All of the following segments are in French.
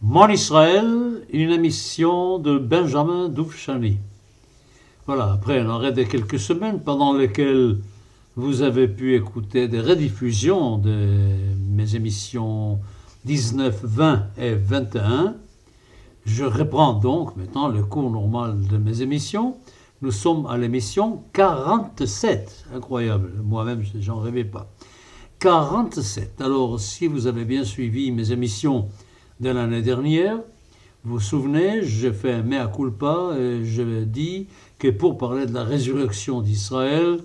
Mon Israël, une émission de Benjamin Doufchani. Voilà, après un arrêt de quelques semaines pendant lesquelles vous avez pu écouter des rediffusions de mes émissions 19, 20 et 21. Je reprends donc maintenant le cours normal de mes émissions. Nous sommes à l'émission 47. Incroyable, moi-même, j'en rêvais pas. 47. Alors, si vous avez bien suivi mes émissions de l'année dernière. Vous vous souvenez, j'ai fait un mea culpa et je dis que pour parler de la résurrection d'Israël,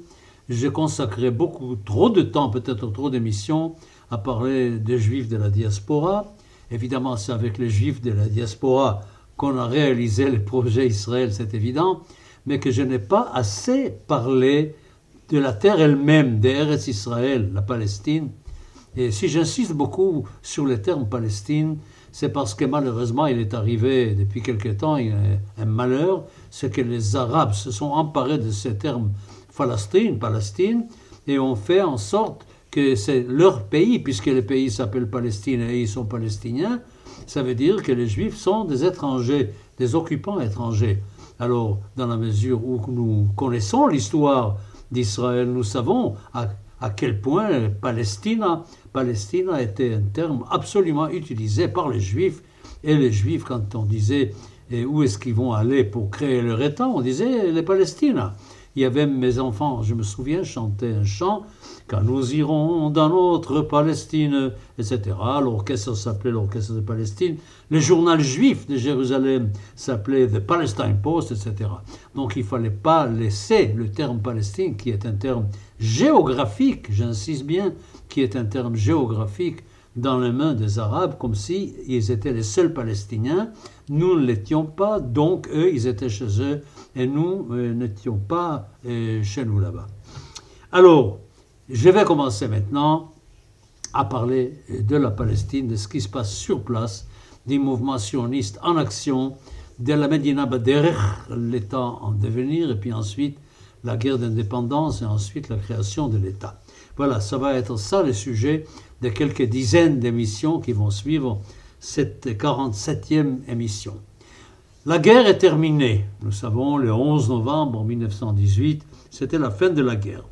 j'ai consacré beaucoup trop de temps, peut-être trop d'émissions, à parler des juifs de la diaspora. Évidemment, c'est avec les juifs de la diaspora qu'on a réalisé le projet Israël, c'est évident, mais que je n'ai pas assez parlé de la terre elle-même, d'Eretz Israël, la Palestine. Et si j'insiste beaucoup sur le terme Palestine, c'est parce que malheureusement, il est arrivé depuis quelque temps un malheur, c'est que les Arabes se sont emparés de ce terme Palestine, et ont fait en sorte que c'est leur pays, puisque le pays s'appelle Palestine et ils sont palestiniens, ça veut dire que les Juifs sont des étrangers, des occupants étrangers. Alors, dans la mesure où nous connaissons l'histoire d'Israël, nous savons à quel point Palestine Palestine été un terme absolument utilisé par les Juifs. Et les Juifs, quand on disait où est-ce qu'ils vont aller pour créer leur État, on disait les Palestines. Il y avait mes enfants, je me souviens, chantaient un chant quand nous irons dans notre Palestine, etc. L'orchestre s'appelait l'orchestre de Palestine. Le journal juif de Jérusalem s'appelait The Palestine Post, etc. Donc il ne fallait pas laisser le terme Palestine, qui est un terme géographique, j'insiste bien, qui est un terme géographique, dans les mains des Arabes, comme si ils étaient les seuls Palestiniens. Nous ne l'étions pas, donc eux, ils étaient chez eux, et nous euh, n'étions pas euh, chez nous là-bas. Alors, je vais commencer maintenant à parler de la Palestine, de ce qui se passe sur place, des mouvements sionistes en action, de la Medina Bader, l'État en devenir, et puis ensuite la guerre d'indépendance, et ensuite la création de l'État. Voilà, ça va être ça le sujet de quelques dizaines d'émissions qui vont suivre cette 47e émission. La guerre est terminée. Nous savons, le 11 novembre 1918, c'était la fin de la guerre.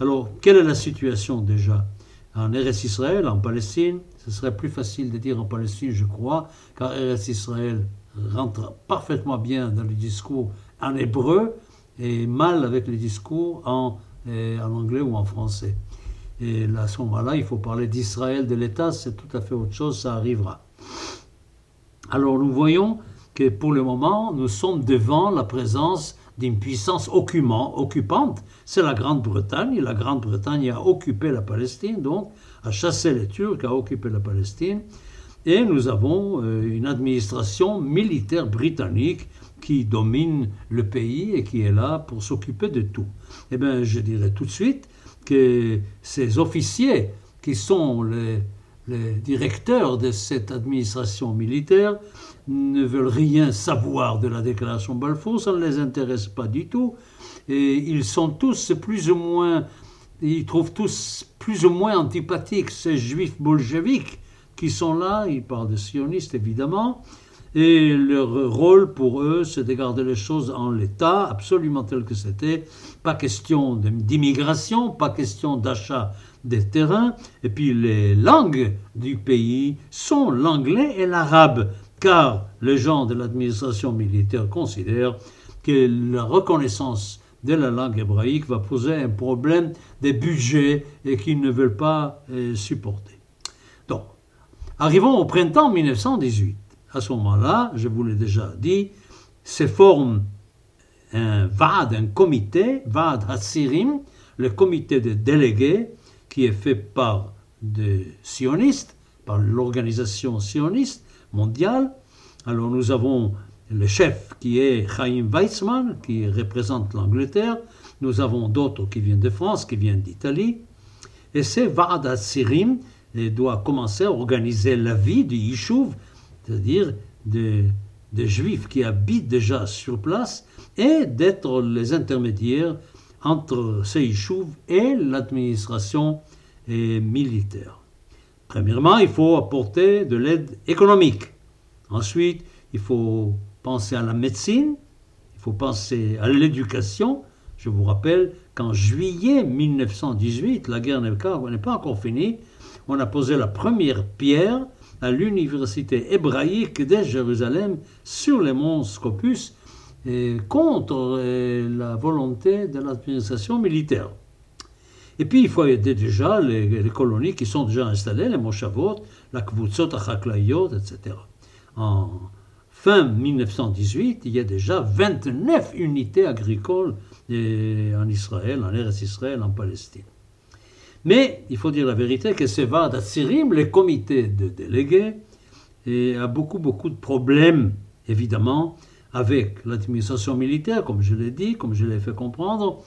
Alors, quelle est la situation déjà? En Eretz Israël, en Palestine, ce serait plus facile de dire en Palestine, je crois, car Eretz Israël rentre parfaitement bien dans le discours en hébreu et mal avec le discours en, euh, en anglais ou en français. Et à ce moment-là, il faut parler d'Israël, de l'État, c'est tout à fait autre chose, ça arrivera. Alors nous voyons que pour le moment, nous sommes devant la présence d'une puissance occupante, c'est la Grande-Bretagne. La Grande-Bretagne a occupé la Palestine, donc a chassé les Turcs, a occupé la Palestine. Et nous avons euh, une administration militaire britannique qui domine le pays et qui est là pour s'occuper de tout. Eh bien, je dirais tout de suite que ces officiers, qui sont les, directeurs de cette administration militaire, ne veulent rien savoir de la déclaration Balfour, ça ne les intéresse pas du tout. Et ils sont tous plus ou moins, ils trouvent tous plus ou moins antipathiques ces juifs bolcheviques qui sont là, ils parlent de sionistes évidemment, et leur rôle pour eux, c'est de garder les choses en l'état, absolument tel que c'était. Pas question d'immigration, pas question d'achat des terrains. Et puis les langues du pays sont l'anglais et l'arabe car les gens de l'administration militaire considèrent que la reconnaissance de la langue hébraïque va poser un problème de budget et qu'ils ne veulent pas euh, supporter. Donc, arrivons au printemps 1918. À ce moment-là, je vous l'ai déjà dit, se forme un VAD, un comité, VAD Hatsirim, le comité de délégués, qui est fait par des sionistes, par l'organisation sioniste, mondiale. Alors nous avons le chef qui est Chaim Weizmann, qui représente l'Angleterre. Nous avons d'autres qui viennent de France, qui viennent d'Italie. Et c'est Va'adat Sirim doit commencer à organiser la vie du Yishuv, c'est-à-dire des, Juifs qui habitent déjà sur place, et d'être les intermédiaires entre ces et l'administration militaire. Premièrement, il faut apporter de l'aide économique. Ensuite, il faut penser à la médecine, il faut penser à l'éducation. Je vous rappelle qu'en juillet 1918, la guerre n'est pas encore finie, on a posé la première pierre à l'université hébraïque de Jérusalem sur les monts Scopus contre la volonté de l'administration militaire. Et puis, il faut aider déjà les, colonies qui sont déjà installées, les Moshavot, la Kvutzot Achaklayot, etc. En fin 1918, il y a déjà 29 unités agricoles en Israël, en Eretz Israël, en Palestine. Mais il faut dire la vérité que ces Vad Sirim, les comités de délégués, et a beaucoup, beaucoup de problèmes, évidemment, avec l'administration militaire, comme je l'ai dit, comme je l'ai fait comprendre.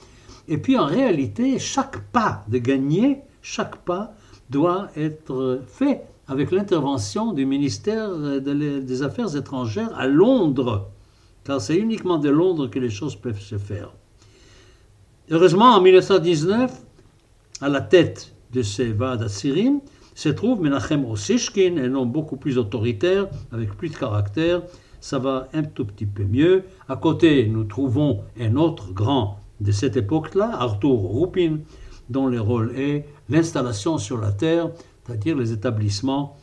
Et puis en réalité, chaque pas de gagner, chaque pas doit être fait avec l'intervention du ministère des Affaires étrangères à Londres, car c'est uniquement de Londres que les choses peuvent se faire. Heureusement, en 1919, à la tête de ces Vad Assyrim se trouve Menachem Osishkin, un homme beaucoup plus autoritaire, avec plus de caractère. Ça va un tout petit peu mieux. À côté, nous trouvons un autre grand de cette époque-là, Arthur Rupin, dont le rôle est l'installation sur la terre, c'est-à-dire les établissements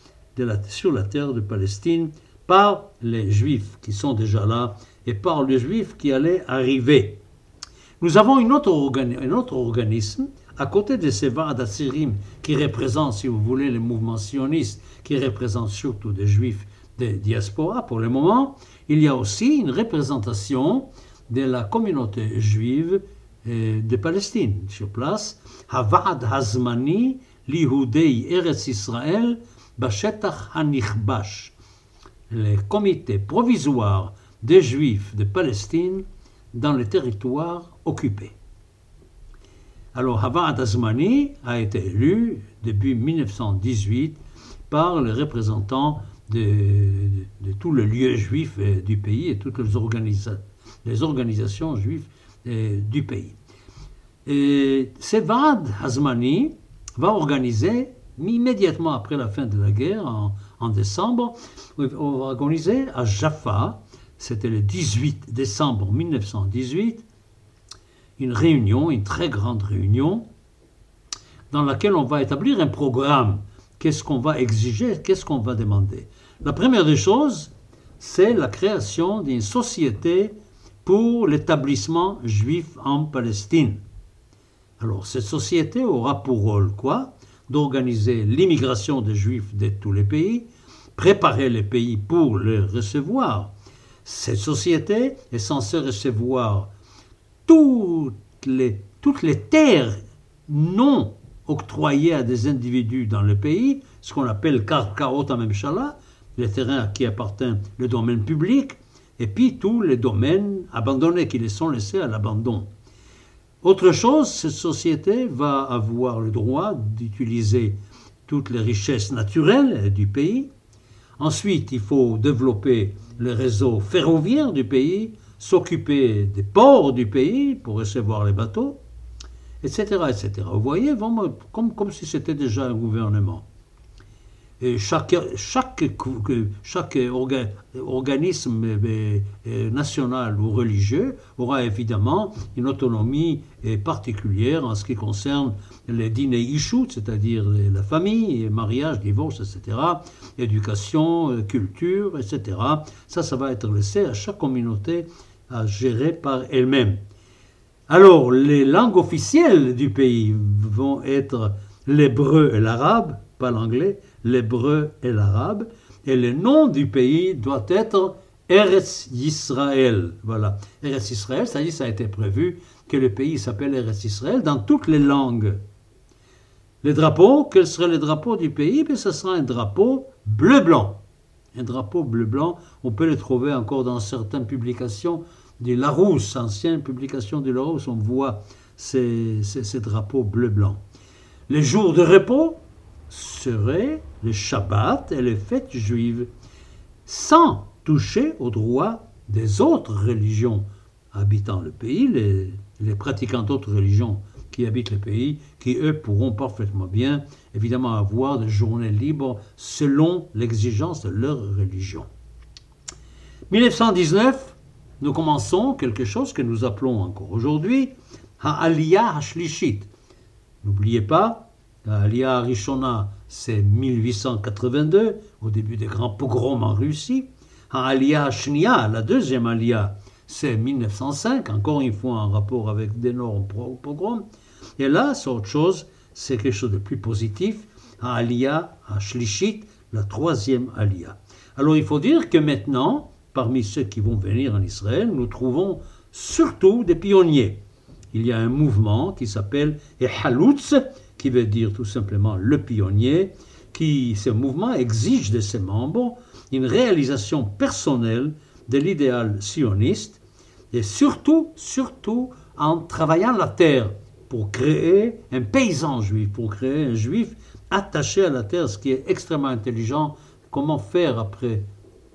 sur la terre de Palestine, par les Juifs qui sont déjà là et par les Juifs qui allaient arriver. Nous avons une un autre organisme à côté de ces Vad Asirim qui représentent, si vous voulez, les mouvements sionistes, qui représentent surtout des juifs des diaspora pour le moment, il y a aussi une représentation de la communauté juive euh, de Palestine sur place. Havad Hazmani Lihudei Eretz Israël Bashetach Hanichbash. Les comités provisoires des juifs de Palestine dans les territoires occupés. Alors, Havad Azmani a été élu depuis 1918 par les représentants de, tous les lieux juifs euh, du pays et toutes les, organisations juives euh, du pays. Et Sevad Hazmani va organiser, immédiatement après la fin de la guerre, en, en décembre, on va organiser à Jaffa, c'était le 18 décembre 1918, une réunion, une très grande réunion, dans laquelle on va établir un programme. Qu'est-ce qu'on va exiger? Qu'est-ce qu'on va demander? La première des choses, c'est la création d'une société pour l'établissement juif en Palestine. Alors, cette société aura pour rôle quoi? D'organiser l'immigration des juifs de tous les pays, préparer les pays pour les recevoir. Cette société est censée recevoir toutes les, toutes les terres non octroyées à des individus dans le pays, ce qu'on appelle karkaot Memshala, les terrains qui appartient le domaine public, et puis tous les domaines abandonnés qui les sont laissés à l'abandon. Autre chose, cette société va avoir le droit d'utiliser toutes les richesses naturelles du pays. Ensuite, il faut développer le réseau ferroviaire du pays, s'occuper des ports du pays pour recevoir les bateaux, etc. etc. Vous voyez, comme, comme si c'était déjà un gouvernement. Et chaque, chaque, chaque organisme euh, euh, national ou religieux aura évidemment une autonomie euh, particulière en ce qui concerne les dîners ishut, c'est-à-dire la famille, mariage, divorce, etc., éducation, culture, etc. Ça, ça va être laissé à chaque communauté à gérer par elle-même. Alors, les langues officielles du pays vont être l'hébreu et l'arabe, pas l'anglais, l'hébreu et l'arabe, et le nom du pays doit être Eretz Yisraël. Voilà. Eretz Yisraël, ça, dit, ça a été prévu que le pays s'appelle Eretz Yisraël dans toutes les langues. Les drapeaux, quel serait le drapeau du pays? Mais Ce sera un drapeau bleu-blanc. Un drapeau bleu-blanc, on peut le trouver encore dans certaines publications du Larousse, ancienne publication du Larousse, on voit ces, ces, drapeaux bleu-blanc. Les jours de repos seraient les Shabbat et les fêtes juives, sans toucher aux droits des autres religions habitant le pays, les, les pratiquants d'autres religions qui habitent le pays, qui eux pourront parfaitement bien, évidemment, avoir des journées libres selon l'exigence de leur religion. 1919, nous commençons quelque chose que nous appelons encore aujourd'hui Ha'aliyah Hashlishit. N'oubliez pas, la Aliyah Rishona, c'est 1882, au début des grands pogroms en Russie. Ha'aliyah Shnia, la deuxième Aliyah, c'est 1905, encore une fois en rapport avec d'énormes pogroms. Et là, c'est autre chose, c'est quelque chose de plus positif. Aliyah Hashlishit, la troisième Aliyah. Alors il faut dire que maintenant, parmi ceux qui vont venir en Israël, nous trouvons surtout des pionniers. Il y a un mouvement qui s'appelle Ehalutz, qui veut dire tout simplement le pionnier, qui, ce mouvement exige de ses membres une réalisation personnelle de l'idéal sioniste, et surtout, surtout en travaillant la terre pour créer un paysan juif, pour créer un juif attaché à la terre, ce qui est extrêmement intelligent. Comment faire après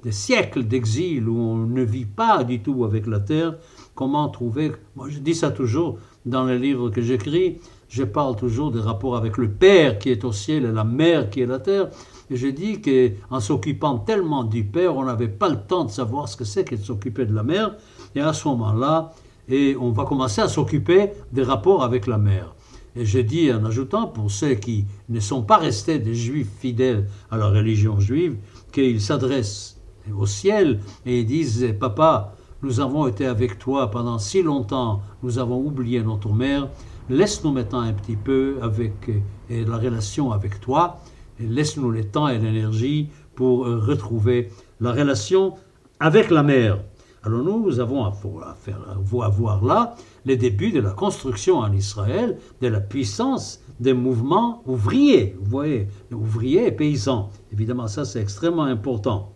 des siècles d'exil où on ne vit pas du tout avec la terre, comment trouver, moi je dis ça toujours dans les livres que j'écris, je parle toujours des rapports avec le Père qui est au ciel et la Mère qui est la terre, et je dis qu'en s'occupant tellement du Père, on n'avait pas le temps de savoir ce que c'est que de s'occuper de la Mère, et à ce moment-là, et on va commencer à s'occuper des rapports avec la Mère. Et je dis en ajoutant, pour ceux qui ne sont pas restés des juifs fidèles à la religion juive, qu'ils s'adressent au ciel et ils disent Papa, nous avons été avec toi pendant si longtemps, nous avons oublié notre mère, laisse-nous maintenant un petit peu avec la relation avec toi, laisse-nous le temps et l'énergie pour euh, retrouver la relation avec la mère. Alors nous avons à, faire, voir là les débuts de la construction en Israël de la puissance des mouvements ouvriers, vous voyez, ouvriers et paysans. Évidemment, ça c'est extrêmement important.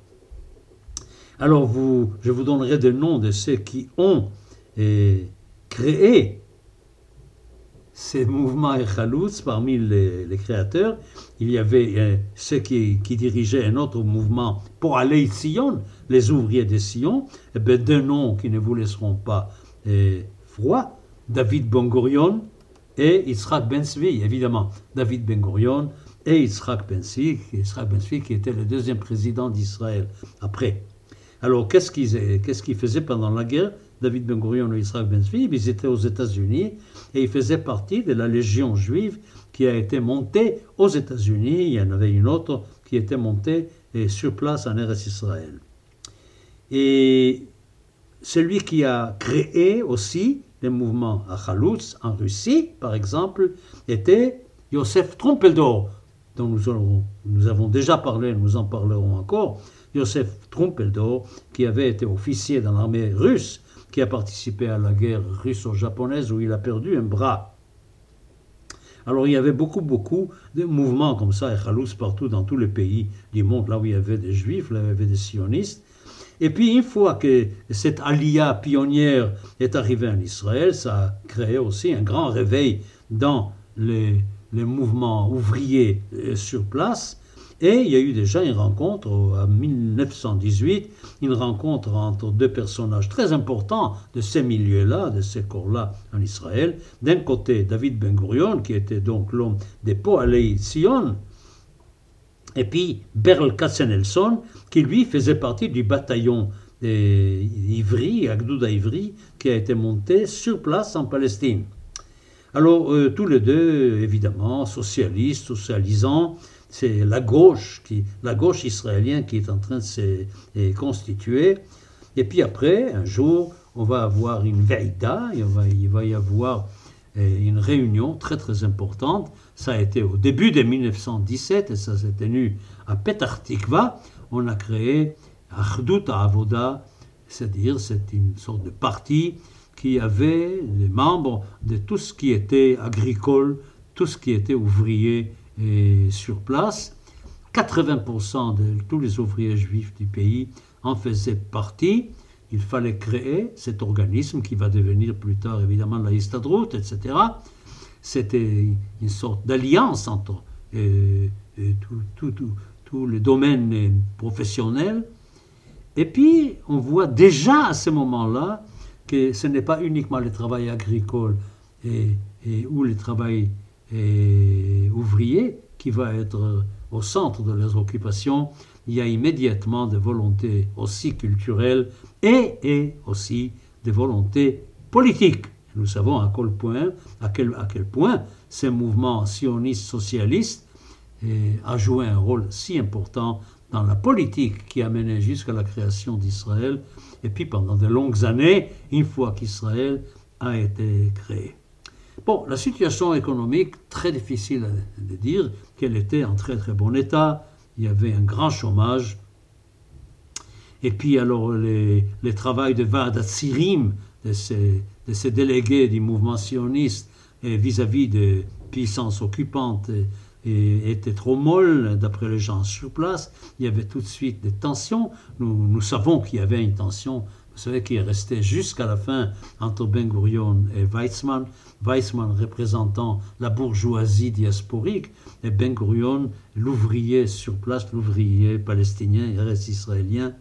Alors vous, je vous donnerai des noms de ceux qui ont eh, créé ces mouvements Echaloutz parmi les, créateurs. Il y avait eh, ceux qui, dirigeaient un autre mouvement pour aller Sion, les ouvriers de Sion. Et eh bien, deux noms qui ne vous laisseront pas froid, David Ben Gurion et Yitzhak Ben Zvi, évidemment. David Ben Gurion et Yitzhak Ben Zvi, Yitzhak Ben Zvi qui était le deuxième président d'Israël après. Alors, qu'est-ce qu'ils faisaient pendant la guerre? David Ben Gurion et Israël Ben Zvi, ils étaient aux États-Unis et ils faisaient partie de la légion juive qui a été montée aux États-Unis. Il y en avait une autre qui était montée sur place en Eretz Israël. Et celui qui a créé aussi les mouvements à en Russie, par exemple, était Yosef Trompeldor, dont nous, avons déjà parlé, nous en parlerons encore. Joseph Trumpeldor, qui avait été officier dans l'armée russe, qui a participé à la guerre russo-japonaise où il a perdu un bras. Alors il y avait beaucoup, beaucoup de mouvements comme ça, et partout dans tous les pays du monde, là où il y avait des juifs, là où il y avait des sionistes. Et puis une fois que cette alia pionnière est arrivée en Israël, ça a créé aussi un grand réveil dans les, les mouvements ouvriers euh, sur place. Et il y a eu déjà une rencontre en 1918, une rencontre entre deux personnages très importants de ces milieux-là, de ces corps-là en Israël. D'un côté, David Ben Gurion, qui était donc l'homme des Poalei Sion, et puis Berl Katzenelson, qui lui faisait partie du bataillon Ivry, Agdouda Ivry, qui a été monté sur place en Palestine. Alors, euh, tous les deux, évidemment, socialistes, socialisants, c'est la gauche, qui, la gauche israélienne qui est en train de se constituer. Et puis après, un jour, on va avoir une veïda, il va, il va y avoir euh, une réunion très très importante. Ça a été au début de 1917 et ça s'est tenu à Petah Tikva. On a créé Achdut Avoda, c'est-à-dire c'est une sorte de parti qui avait les membres de tout ce qui était agricole, tout ce qui était ouvrier et sur place. 80% de tous les ouvriers juifs du pays en faisaient partie. Il fallait créer cet organisme qui va devenir plus tard évidemment la Histadrout, etc. C'était une sorte d'alliance entre euh, euh, tous les domaines professionnels. Et puis, on voit déjà à ce moment-là que ce n'est pas uniquement le travail agricole ou le travail et ouvriers qui va être au centre de leurs occupations, il y a immédiatement des volontés aussi culturelles et, et aussi des volontés politiques. Nous savons à quel point, à quel, à quel point ces mouvements sionistes socialistes eh, a joué un rôle si important dans la politique qui a mené jusqu'à la création d'Israël, et puis pendant de longues années, une fois qu'Israël a été créé. Bon, la situation économique, très difficile de dire qu'elle était en très très bon état. Il y avait un grand chômage. Et puis alors les, les travaux de Vada Tsirim, de ces, de ces délégués du mouvement sioniste vis-à-vis des puissances occupantes, était trop molle, d'après les gens sur place. Il y avait tout de suite des tensions. Nous, nous savons qu'il y avait une tension savez qu'il est resté jusqu'à la fin entre Ben Gurion et Weizmann, Weizmann représentant la bourgeoisie diasporique et Ben Gurion l'ouvrier sur place, l'ouvrier palestinien et israélien.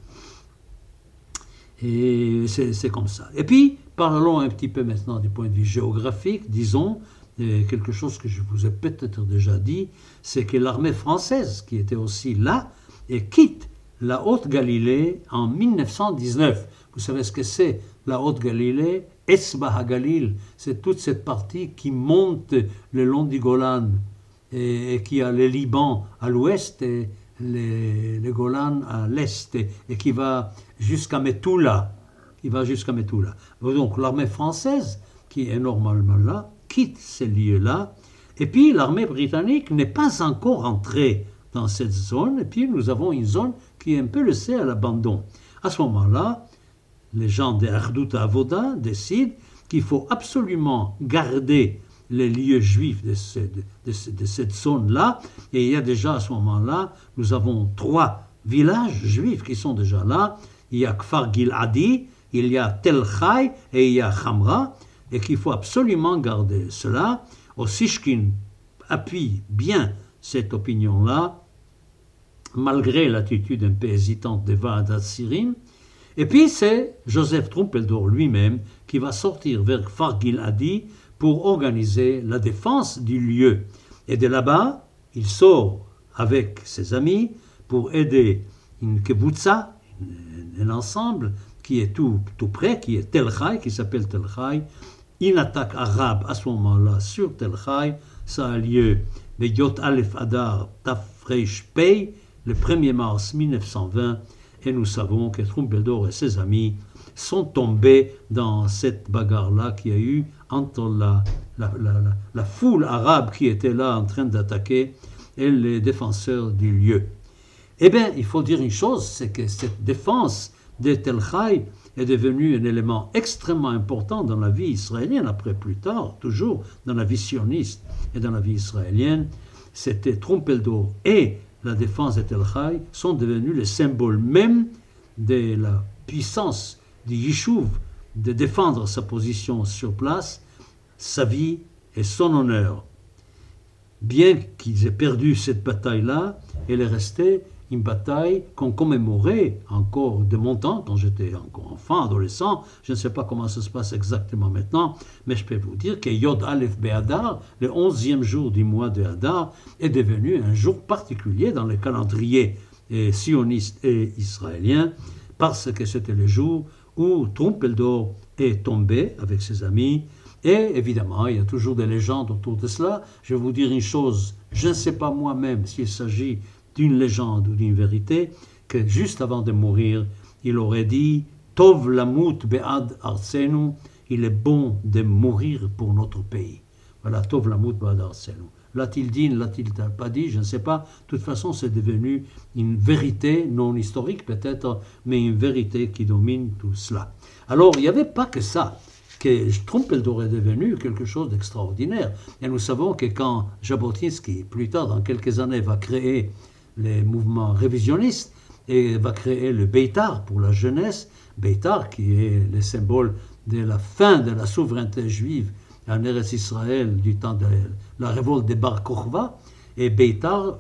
Et c'est comme ça. Et puis, parlons un petit peu maintenant du point de vue géographique, disons, quelque chose que je vous ai peut-être déjà dit, c'est que l'armée française, qui était aussi là, et quitte la Haute-Galilée en 1919. Vous savez ce que c'est la Haute-Galilée? Esba Galil, c'est toute cette partie qui monte le long du Golan et, qui a le Liban à l'ouest et le, Golan à l'est et, qui va jusqu'à Metula. Qui va jusqu'à Metula. Donc l'armée française, qui est normalement là, quitte ces lieux-là. Et puis l'armée britannique n'est pas encore entrée dans cette zone. Et puis nous avons une zone qui est un peu laissée à l'abandon. À ce moment-là, les gens de Ardout Avoda décident qu'il faut absolument garder les lieux juifs de, cette zone-là. Et il y a déjà à ce moment-là, nous avons trois villages juifs qui sont déjà là. Il y a Kfar Giladi, il y a Tel Chai et il y a Khamra, et qu'il faut absolument garder cela. Osishkin appuie bien cette opinion-là, malgré l'attitude un peu hésitante de Vaadat Sirim. Et puis c'est Joseph Trumpeldor lui-même qui va sortir vers Fargil Adi pour organiser la défense du lieu. Et de là-bas, il sort avec ses amis pour aider une kebutza, un ensemble qui est tout, tout près, qui est Tel qui s'appelle Tel. Une attaque arabe à ce moment-là sur Tel ça a lieu le Yot Aleph Adar Tafresh Pei, le 1er mars 1920 et nous savons que Trumpeldor et ses amis sont tombés dans cette bagarre-là qui a eu entre la, la, foule arabe qui était là en train d'attaquer et les défenseurs du lieu. Eh bien, il faut dire une chose, c'est que cette défense de Tel Chai est devenue un élément extrêmement important dans la vie israélienne, après plus tard, toujours dans la vie sioniste et dans la vie israélienne. C'était Trumpeldor et la défense de Tel sont devenus le symbole même de la puissance du Yishuv de défendre sa position sur place, sa vie et son honneur. Bien qu'ils aient perdu cette bataille-là, elle est restée une bataille qu'on commémorait encore de mon temps, quand j'étais encore enfant, adolescent. Je ne sais pas comment ça se passe exactement maintenant, mais je peux vous dire que Yod Aleph Be'adar, le onzième jour du mois de Hadar, est devenu un jour particulier dans le calendrier sioniste et israélien, parce que c'était le jour où Trumpeldor est tombé avec ses amis. Et évidemment, il y a toujours des légendes autour de cela. Je vais vous dire une chose, je ne sais pas moi-même s'il s'agit d'une légende ou d'une vérité, que juste avant de mourir, il aurait dit Tov lamut be'ad arsenu, il est bon de mourir pour notre pays. Voilà, Tov lamut be'ad arsenu. L'a-t-il dit, l'a-t-il pas dit, je ne sais pas. De toute façon, c'est devenu une vérité, non historique peut-être, mais une vérité qui domine tout cela. Alors, il n'y avait pas que ça que Trumpeldor est devenu quelque chose d'extraordinaire. Et nous savons que quand Jabotinsky, plus tard, dans quelques années, va créer les mouvements révisionnistes et va créer le Beitar pour la jeunesse, Beitar qui est le symbole de la fin de la souveraineté juive en Eretz Israël du temps de la révolte des Bar Kokhba, et Beitar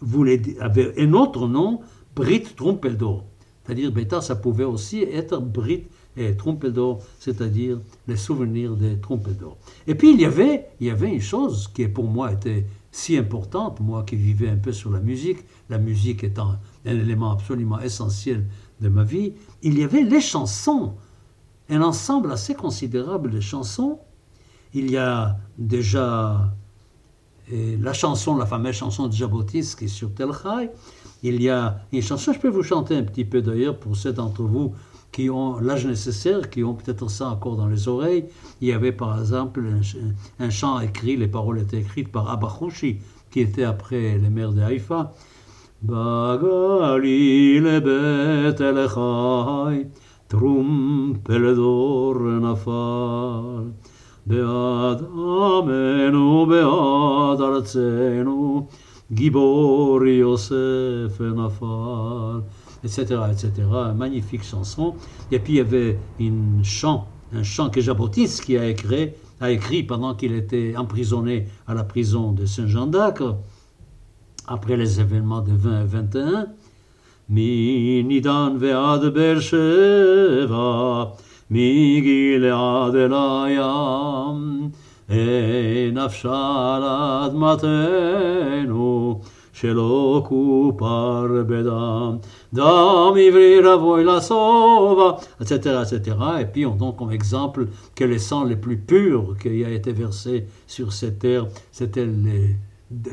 voulait, avait un autre nom, Brit Trumpeldor. C'est-à-dire Beitar, ça pouvait aussi être Brit et Trumpeldor, c'est-à-dire les souvenirs des Trumpeldor. Et puis il y avait, il y avait une chose qui pour moi était si importante, moi qui vivais un peu sur la musique, la musique étant un élément absolument essentiel de ma vie, il y avait les chansons, un ensemble assez considérable de chansons. Il y a déjà la chanson, la fameuse chanson de Jabotis qui est sur Tel Chai. Il y a une chanson, je peux vous chanter un petit peu d'ailleurs pour ceux d'entre vous qui ont l'âge nécessaire, qui ont peut-être ça encore dans les oreilles. Il y avait par exemple un, chant écrit, les paroles étaient écrites par Abachouchi, qui était après les mères de Haïfa etc., etc. Magnifique chanson. Et puis il y avait une chant, un chant que Jabotinsky a écrit, a écrit pendant qu'il était emprisonné à la prison de Saint-Jean d'Acre, après les événements de 20 et 21. Mi nidan ve'ad Beersheva, mi elayam, e, e שלא כופר בדם. דם עברי רבוי לסובה, etc., etc. Et puis on donne comme exemple que les sangs les plus purs qui a été versé sur cette terre, c'était les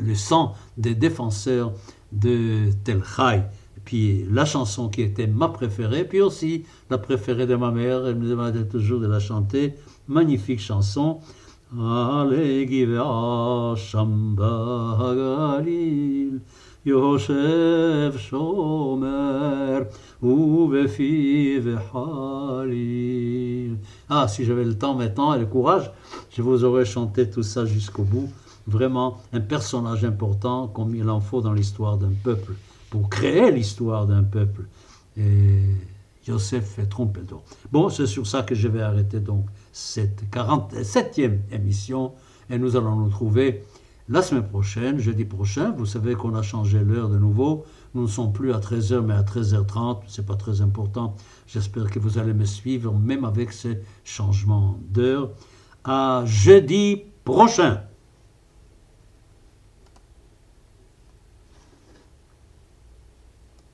le sang des défenseurs de Tel Chai. Puis la chanson qui était ma préférée, puis aussi la préférée de ma mère, elle me demandait toujours de la chanter. Magnifique chanson. Ah, si j'avais le temps maintenant et le courage, je vous aurais chanté tout ça jusqu'au bout vraiment un personnage important comme il en faut dans l'histoire d'un peuple, pour créer l'histoire d'un peuple. Et Joseph et Trompedo. Bon, c'est sur ça que je vais arrêter donc cette 47e émission et nous allons nous trouver la semaine prochaine, jeudi prochain. Vous savez qu'on a changé l'heure de nouveau. Nous ne sommes plus à 13h mais à 13h30. C'est pas très important. J'espère que vous allez me suivre même avec ces changements d'heure. À jeudi prochain.